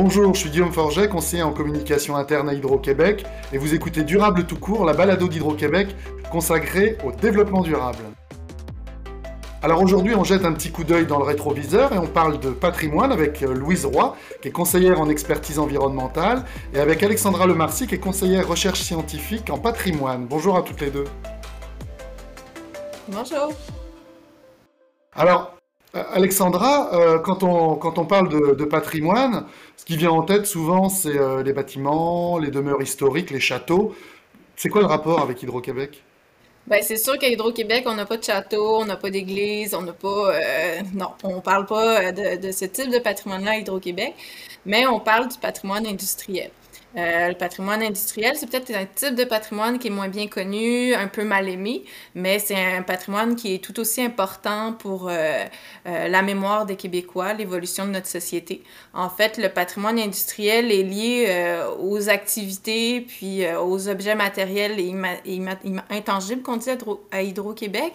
Bonjour, je suis Guillaume Forget, conseiller en communication interne à Hydro-Québec, et vous écoutez Durable tout court, la balado d'Hydro-Québec consacrée au développement durable. Alors aujourd'hui, on jette un petit coup d'œil dans le rétroviseur et on parle de patrimoine avec euh, Louise Roy, qui est conseillère en expertise environnementale, et avec Alexandra Lemarcy, qui est conseillère recherche scientifique en patrimoine. Bonjour à toutes les deux. Bonjour. Alors, Alexandra, euh, quand, on, quand on parle de, patrimoine, ce qui vient en tête souvent, c'est les bâtiments, les demeures historiques, les châteaux. C'est quoi le rapport avec Hydro-Québec? Ben, c'est sûr qu'à Hydro-Québec, on n'a pas de château, on n'a pas d'église, on n'a pas. Euh, non, on parle pas de, de ce type de patrimoine-là à Hydro-Québec, mais on parle du patrimoine industriel. Euh, le patrimoine industriel, c'est peut-être un type de patrimoine qui est moins bien connu, un peu mal aimé, mais c'est un patrimoine qui est tout aussi important pour euh, euh, la mémoire des Québécois, l'évolution de notre société. En fait, le patrimoine industriel est lié aux activités, puis aux objets matériels et, intangibles qu'on dit à Hydro-Québec,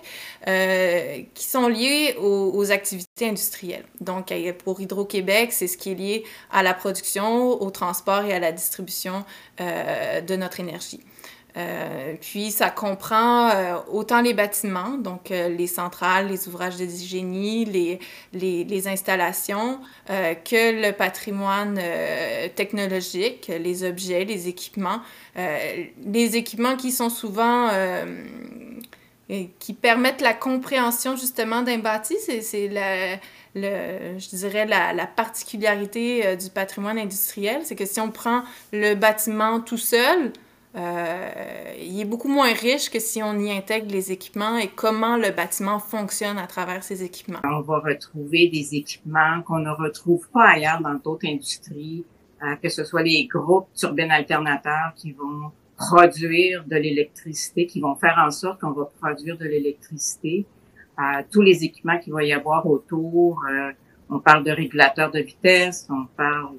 qui sont liés aux, activités industrielles. Donc, pour Hydro-Québec, c'est ce qui est lié à la production, au transport et à la distribution euh, de notre énergie. Euh, puis ça comprend euh, autant les bâtiments, donc les centrales, les ouvrages de génie, les, les, les installations, que le patrimoine technologique, les objets, les équipements, les équipements qui sont souvent qui permettent la compréhension justement d'un bâti. C'est la, le, je dirais, la, la particularité euh, du patrimoine industriel, c'est que si on prend le bâtiment tout seul, euh, il est beaucoup moins riche que si on y intègre les équipements et comment le bâtiment fonctionne à travers ces équipements. On va retrouver des équipements qu'on ne retrouve pas ailleurs dans d'autres industries, euh, que ce soit les groupes turbines alternateurs qui vont produire de l'électricité, qui vont faire en sorte qu'on va produire de l'électricité à tous les équipements qu'il va y avoir autour. Euh, on parle de régulateurs de vitesse, on parle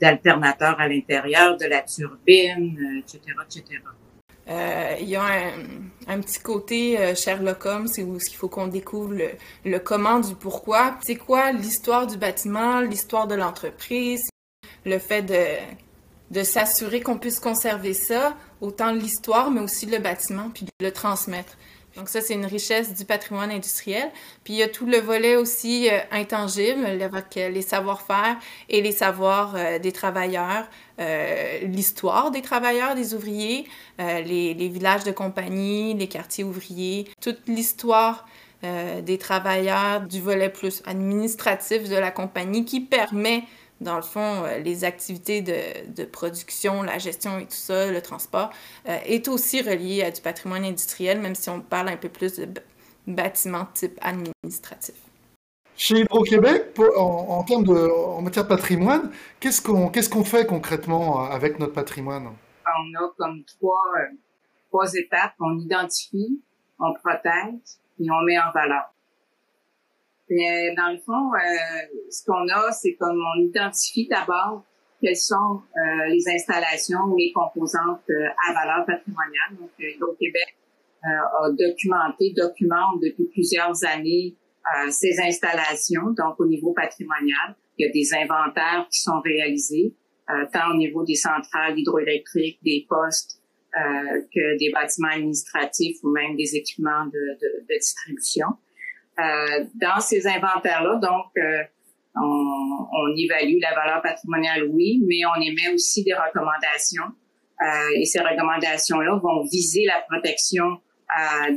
d'alternateurs de, de, à l'intérieur, de la turbine, etc., euh, etc. Euh, il y a un, un petit côté euh, Sherlock Holmes, c'est où il faut qu'on découvre le, le, comment du pourquoi. C'est quoi l'histoire du bâtiment, l'histoire de l'entreprise, le fait de de s'assurer qu'on puisse conserver ça, autant l'histoire, mais aussi le bâtiment, puis de le transmettre. Donc ça, c'est une richesse du patrimoine industriel. Puis il y a tout le volet aussi euh, intangible, avec euh, les savoir-faire et les savoirs euh, des travailleurs, l'histoire des travailleurs, des ouvriers, les, villages de compagnie, les quartiers ouvriers, toute l'histoire des travailleurs du volet plus administratif de la compagnie qui permet dans le fond, euh, les activités de, de, production, la gestion et tout ça, le transport, euh, est aussi relié à du patrimoine industriel, même si on parle un peu plus de bâtiments type administratif. Chez Hydro-Québec, en, en, termes de, en matière de patrimoine, qu'est-ce qu'on qu'est-ce qu'on fait concrètement euh, avec notre patrimoine? On a comme trois, trois étapes. On identifie, on protège et on met en valeur. Mais dans le fond, euh, ce qu'on a, c'est comme on identifie d'abord quelles sont euh, les installations ou les composantes euh, à valeur patrimoniale. Donc, Hydro-Québec a documenté, documente depuis plusieurs années ces installations, donc au niveau patrimonial. Il y a des inventaires qui sont réalisés, tant au niveau des centrales hydroélectriques, des postes, que des bâtiments administratifs ou même des équipements de, de, de distribution. Euh, dans ces inventaires-là, donc, euh, on, évalue la valeur patrimoniale, oui, mais on émet aussi des recommandations. Euh, et ces recommandations-là vont viser la protection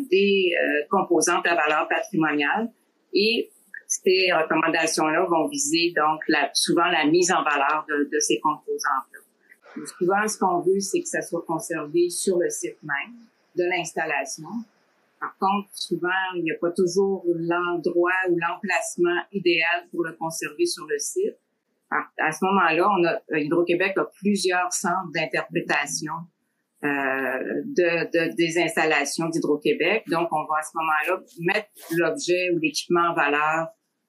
des composantes à valeur patrimoniale. Et ces recommandations-là vont viser donc souvent la mise en valeur de, de ces composantes-là. Souvent, ce qu'on veut, c'est que ça soit conservé sur le site même de l'installation, par contre, souvent, il n'y a pas toujours l'endroit ou l'emplacement idéal pour le conserver sur le site. À ce moment-là, on a euh, Hydro-Québec a plusieurs centres d'interprétation euh, de, de, des installations d'Hydro-Québec. Donc, on va à ce moment-là mettre l'objet ou l'équipement en valeur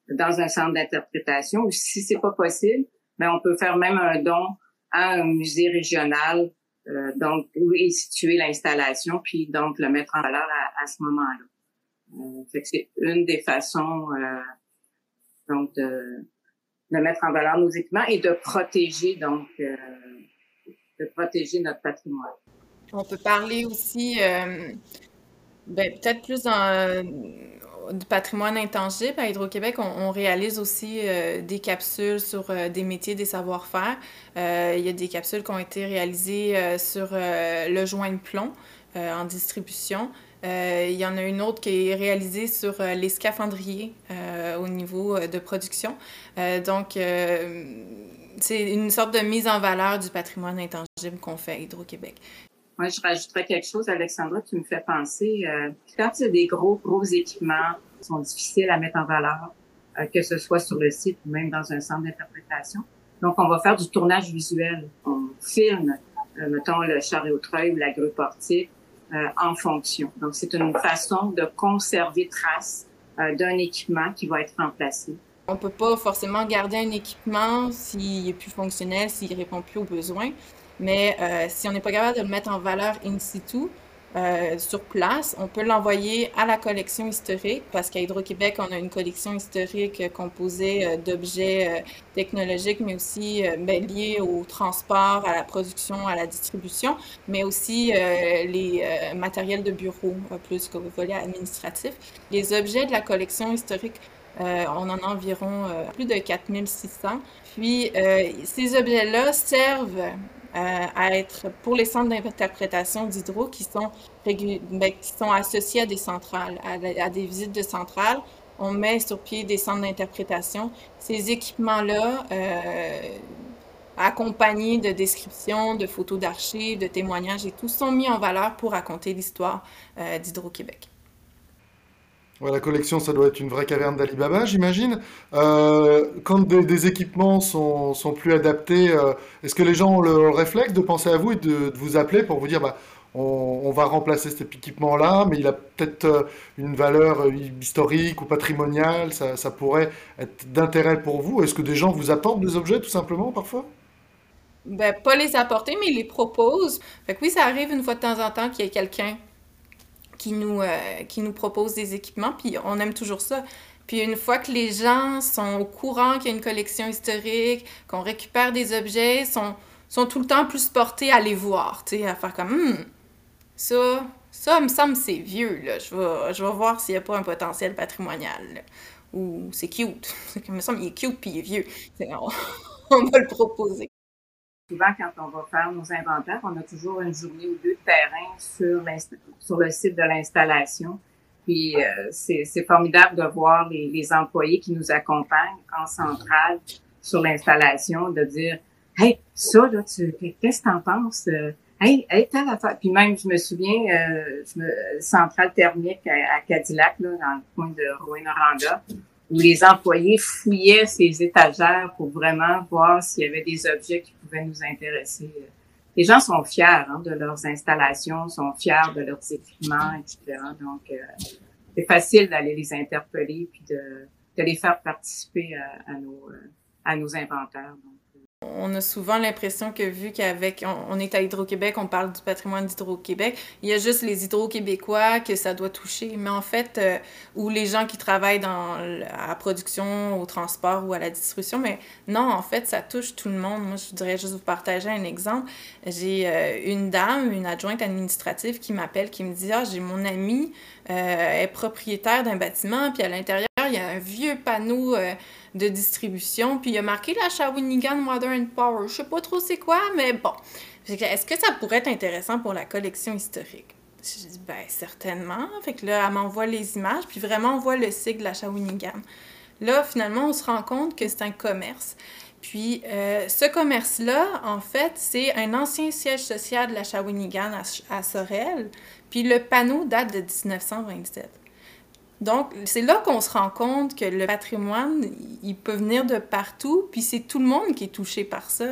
dans un centre d'interprétation. Si c'est pas possible, mais ben, on peut faire même un don à un musée régional euh, donc où est située l'installation, puis donc le mettre en valeur à, à ce moment-là. Euh, c'est une des façons euh, donc de, de mettre en valeur nos équipements et de protéger donc de protéger notre patrimoine. On peut parler aussi, euh, ben, peut-être plus dans, du patrimoine intangible. À Hydro-Québec, on, réalise aussi euh, des capsules sur des métiers, des savoir-faire. il y a des capsules qui ont été réalisées sur le joint de plomb en distribution. Euh, il y en a une autre qui est réalisée sur euh, les scaphandriers euh, au niveau de production. donc, c'est une sorte de mise en valeur du patrimoine intangible qu'on fait à Hydro-Québec. Moi, je rajouterais quelque chose, Alexandra, tu me fais penser, quand il y a des gros, gros équipements qui sont difficiles à mettre en valeur, que ce soit sur le site ou même dans un centre d'interprétation, donc on va faire du tournage visuel. On filme, mettons, le chariot treuil ou la grue portique, euh, en fonction. Donc, c'est une façon de conserver trace euh, d'un équipement qui va être remplacé. On peut pas forcément garder un équipement s'il est plus fonctionnel, s'il répond plus aux besoins, mais euh, si on n'est pas capable de le mettre en valeur in situ, euh, sur place. On peut l'envoyer à la collection historique parce qu'à Hydro-Québec, on a une collection historique composée euh, d'objets euh, technologiques, mais aussi ben, liés au transport, à la production, à la distribution, mais aussi les matériels de bureau, plus qu'au volet administratif. Les objets de la collection historique on en a environ plus de 4600. Puis, ces objets-là servent à être pour les centres d'interprétation d'hydro qui sont ben, qui sont associés à des centrales, à, des visites de centrales. On met sur pied des centres d'interprétation. Ces équipements-là, euh, accompagnés de descriptions, de photos d'archives, de témoignages et tout, sont mis en valeur pour raconter l'histoire euh, d'Hydro-Québec la collection, ça doit être une vraie caverne d'Alibaba, j'imagine. Euh, quand des, équipements sont, plus adaptés, euh, est-ce que les gens ont le, réflexe de penser à vous et de, vous appeler pour vous dire, bah, on, va remplacer cet équipement-là, mais il a peut-être euh, une valeur historique ou patrimoniale, ça, pourrait être d'intérêt pour vous. Est-ce que des gens vous apportent des objets tout simplement parfois? Ben, pas les apporter, mais ils les proposent. Fait oui, ça arrive une fois de temps en temps qu'il y ait quelqu'un qui nous, euh, qui nous proposent des équipements, puis on aime toujours ça. Puis une fois que les gens sont au courant qu'il y a une collection historique, qu'on récupère des objets, sont, sont tout le temps plus portés à les voir, tu sais, à faire comme hmm, ça, ça me semble c'est vieux, là. Je vais, je vais voir s'il n'y a pas un potentiel patrimonial. Ou c'est cute. Il me semble qu'il est cute puis il est vieux. On va le proposer souvent, quand on va faire nos inventaires, on a toujours une journée ou deux de terrain sur, le site de l'installation. Puis euh, c'est formidable de voir les, employés qui nous accompagnent en centrale sur l'installation, de dire Hey, ça, là, qu'est-ce que t'en penses? Hey, hey, telle affaire. Puis même, je me souviens, euh, centrale thermique à, Cadillac, là, dans le coin de Rouen-Noranda, où les employés fouillaient ces étagères pour vraiment voir s'il y avait des objets qui pouvaient nous intéresser. Les gens sont fiers hein, de leurs installations, sont fiers de leurs équipements, etc. Donc, euh, c'est facile d'aller les interpeller puis de, de les faire participer à, à nos, euh, à nos inventaires. On a souvent l'impression que vu qu'avec on, est à Hydro-Québec, on parle du patrimoine d'Hydro-Québec, il y a juste les Hydro-Québécois que ça doit toucher. Mais en fait, euh, ou les gens qui travaillent dans la production, au transport ou à la distribution, mais non, en fait, ça touche tout le monde. Moi, je voudrais juste vous partager un exemple. J'ai euh, une dame, une adjointe administrative qui m'appelle, qui me dit Ah, j'ai mon ami, euh, est propriétaire d'un bâtiment, puis à l'intérieur, il y a un vieux panneau de distribution. Puis il a marqué la Shawinigan Modern Power. Je sais pas trop c'est quoi, mais bon. Est-ce que ça pourrait être intéressant pour la collection historique? Je dis, ben certainement. Fait que là, elle m'envoie les images, puis vraiment, on voit le sigle de la Shawinigan. Là, finalement, on se rend compte que c'est un commerce. Puis, euh, ce commerce-là, en fait, c'est un ancien siège social de la Shawinigan à, à Sorel. Puis, le panneau date de 1927. Donc, c'est là qu'on se rend compte que le patrimoine, il peut venir de partout, puis c'est tout le monde qui est touché par ça.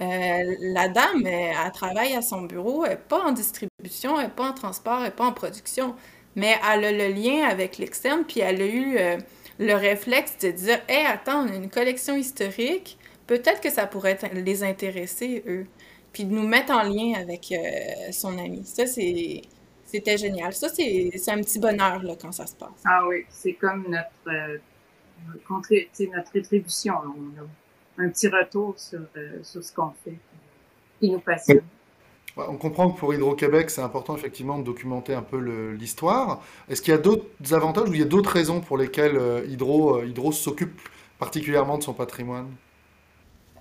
Euh, la dame, elle, travaille à son bureau, elle n'est pas en distribution, elle n'est pas en transport, elle n'est pas en production, mais elle a le lien avec l'externe, puis elle a eu euh, le réflexe de dire Hé, attends, on a une collection historique, peut-être que ça pourrait les intéresser, eux. Puis de nous mettre en lien avec euh, son ami. Ça, c'est c'était génial. Ça, c'est un petit bonheur là, quand ça se passe. Ah oui, c'est comme notre, euh, notre rétribution. un petit retour sur, sur ce qu'on fait, qui nous passionne. On comprend que pour Hydro-Québec, c'est important effectivement de documenter un peu l'histoire. Est-ce qu'il y a d'autres avantages ou il y a d'autres raisons pour lesquelles Hydro, Hydro s'occupe particulièrement de son patrimoine?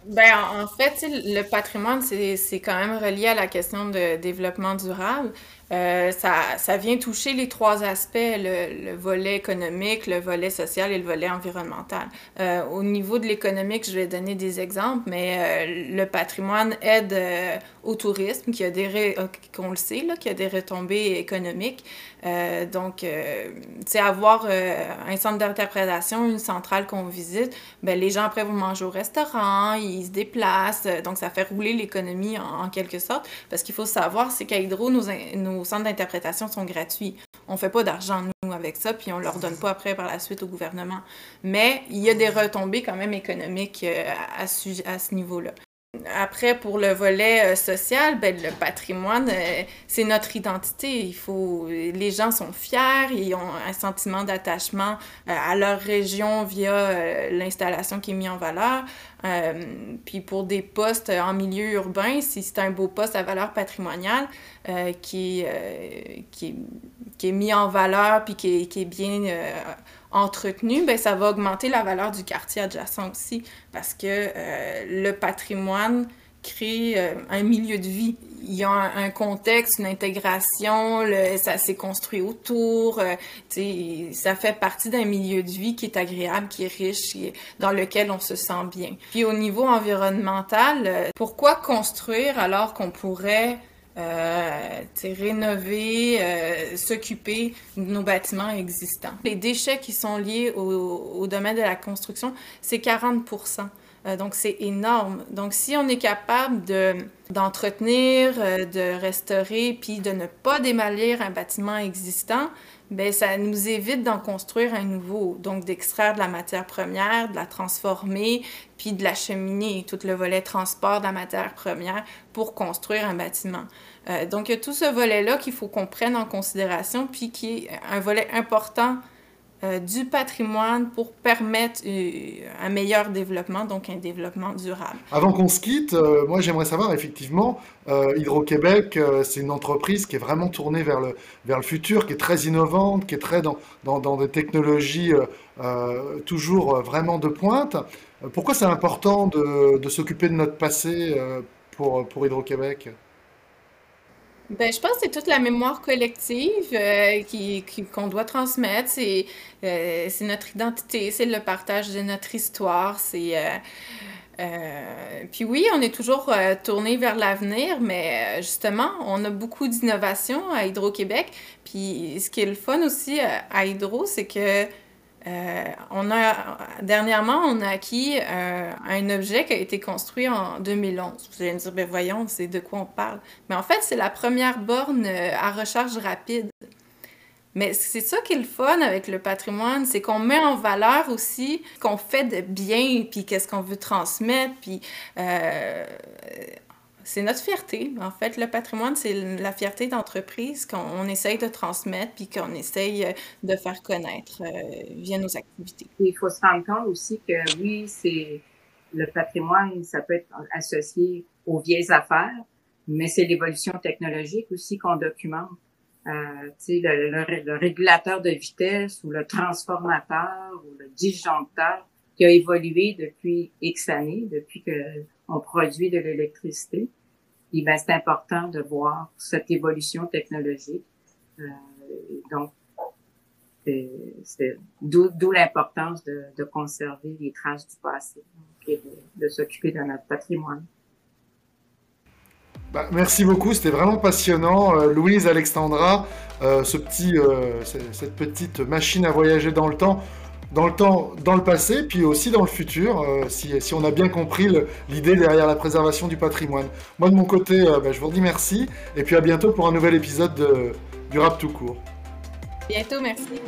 Ben, en fait, le patrimoine, c'est quand même relié à la question de développement durable. Euh, ça, ça, vient toucher les trois aspects, le, le, volet économique, le volet social et le volet environnemental. Euh, au niveau de l'économique, je vais donner des exemples, mais euh, le patrimoine aide au tourisme, qui a des, qu'on le sait, là, qui a des retombées économiques. Donc, sais, avoir un centre d'interprétation, une centrale qu'on visite, ben, les gens après vont manger au restaurant, ils se déplacent, donc ça fait rouler l'économie en, en, quelque sorte, parce qu'il faut savoir, c'est qu'à Hydro, nos, nos nos centres d'interprétation sont gratuits. On fait pas d'argent, nous, avec ça, puis on leur donne pas après par la suite au gouvernement. Mais il y a des retombées quand même économiques euh, à ce niveau-là. Après, pour le volet euh, social, ben, le patrimoine, euh, c'est notre identité. Il faut, les gens sont fiers, ils ont un sentiment d'attachement euh, à leur région via l'installation qui est mise en valeur. puis pour des postes en milieu urbain, si c'est un beau poste à valeur patrimoniale qui, qui, qui, est mis en valeur puis qui est, qui est bien entretenu, ben, ça va augmenter la valeur du quartier adjacent aussi parce que euh, le patrimoine crée euh, un milieu de vie. Il y a un, contexte, une intégration, ça s'est construit autour, euh, ça fait partie d'un milieu de vie qui est agréable, qui est riche, dans lequel on se sent bien. Puis au niveau environnemental, pourquoi construire alors qu'on pourrait euh, rénover, euh, s'occuper de nos bâtiments existants. Les déchets qui sont liés au, au domaine de la construction, c'est 40 euh, donc, c'est énorme. Donc, si on est capable de, d'entretenir, euh, de restaurer, puis de ne pas démolir un bâtiment existant, ben ça nous évite d'en construire un nouveau. Donc, d'extraire de la matière première, de la transformer, puis de l'acheminer, tout le volet transport de la matière première pour construire un bâtiment. Euh, donc, il y a tout ce volet-là qu'il faut qu'on prenne en considération, puis qui est un volet important euh, du patrimoine pour permettre euh, un meilleur développement, donc un développement durable. Avant qu'on se quitte, euh, moi j'aimerais savoir effectivement, Hydro-Québec, c'est une entreprise qui est vraiment tournée vers le, vers le futur, qui est très innovante, qui est très dans, dans, dans des technologies toujours vraiment de pointe. Pourquoi c'est important de, de s'occuper de notre passé pour, pour Hydro-Québec? Ben, je pense que c'est toute la mémoire collective euh, qui, qu'on doit transmettre. C'est, euh, c'est notre identité, c'est le partage de notre histoire. C'est, euh, puis oui, on est toujours tourné vers l'avenir, mais justement, on a beaucoup d'innovation à Hydro-Québec. Puis ce qui est le fun aussi à Hydro, c'est que euh, on a, dernièrement, on a acquis euh, un objet qui a été construit en 2011. Vous allez me dire, ben voyons, c'est de quoi on parle. Mais en fait, c'est la première borne euh, à recharge rapide. Mais c'est ça qui est le fun avec le patrimoine, c'est qu'on met en valeur aussi ce qu'on fait de bien, puis qu'est-ce qu'on veut transmettre, puis c'est notre fierté. En fait, le patrimoine, c'est la fierté d'entreprise qu'on essaye de transmettre puis qu'on essaye euh, de faire connaître euh, via nos activités. Il faut se rendre compte aussi que oui, c'est le patrimoine, ça peut être associé aux vieilles affaires, mais c'est l'évolution technologique aussi qu'on documente. Euh, le, le, le, régulateur de vitesse ou le transformateur ou le disjoncteur qui a évolué depuis X années, depuis que on produit de l'électricité. Et ben, c'est important de voir cette évolution technologique. Euh, donc, c'est d'où l'importance de, conserver les traces du passé et de, s'occuper de notre patrimoine. Bah, merci beaucoup, c'était vraiment passionnant. Euh, Louise, Alexandra, euh, ce petit, euh, cette petite machine à voyager dans le temps dans le temps, dans le passé, puis aussi dans le futur, euh, si, on a bien compris l'idée derrière la préservation du patrimoine. Moi, de mon côté, euh, bah, je vous dis merci, et puis à bientôt pour un nouvel épisode de, du Rap tout court. Bientôt, merci.